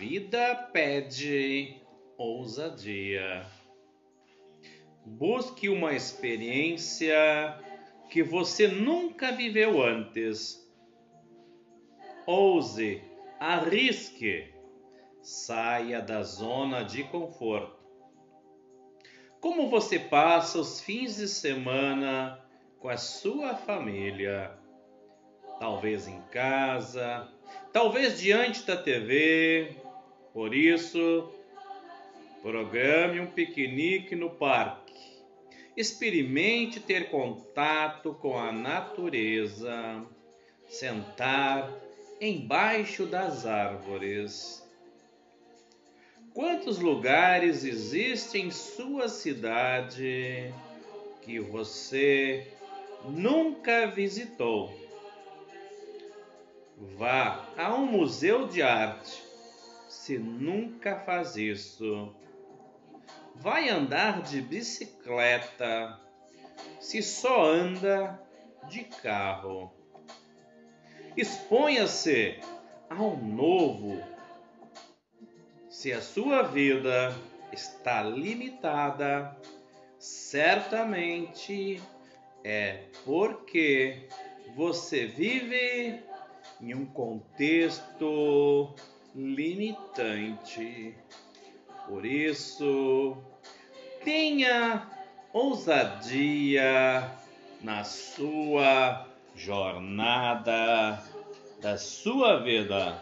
vida pede ousadia. Busque uma experiência que você nunca viveu antes. Ouse, arrisque, saia da zona de conforto. Como você passa os fins de semana com a sua família? Talvez em casa, talvez diante da TV. Por isso, programe um piquenique no parque. Experimente ter contato com a natureza, sentar embaixo das árvores. Quantos lugares existem em sua cidade que você nunca visitou? Vá a um museu de arte se nunca faz isso. Vai andar de bicicleta se só anda de carro. Exponha-se ao novo se a sua vida está limitada, certamente é porque você vive em um contexto limitante. Por isso, tenha ousadia na sua jornada da sua vida.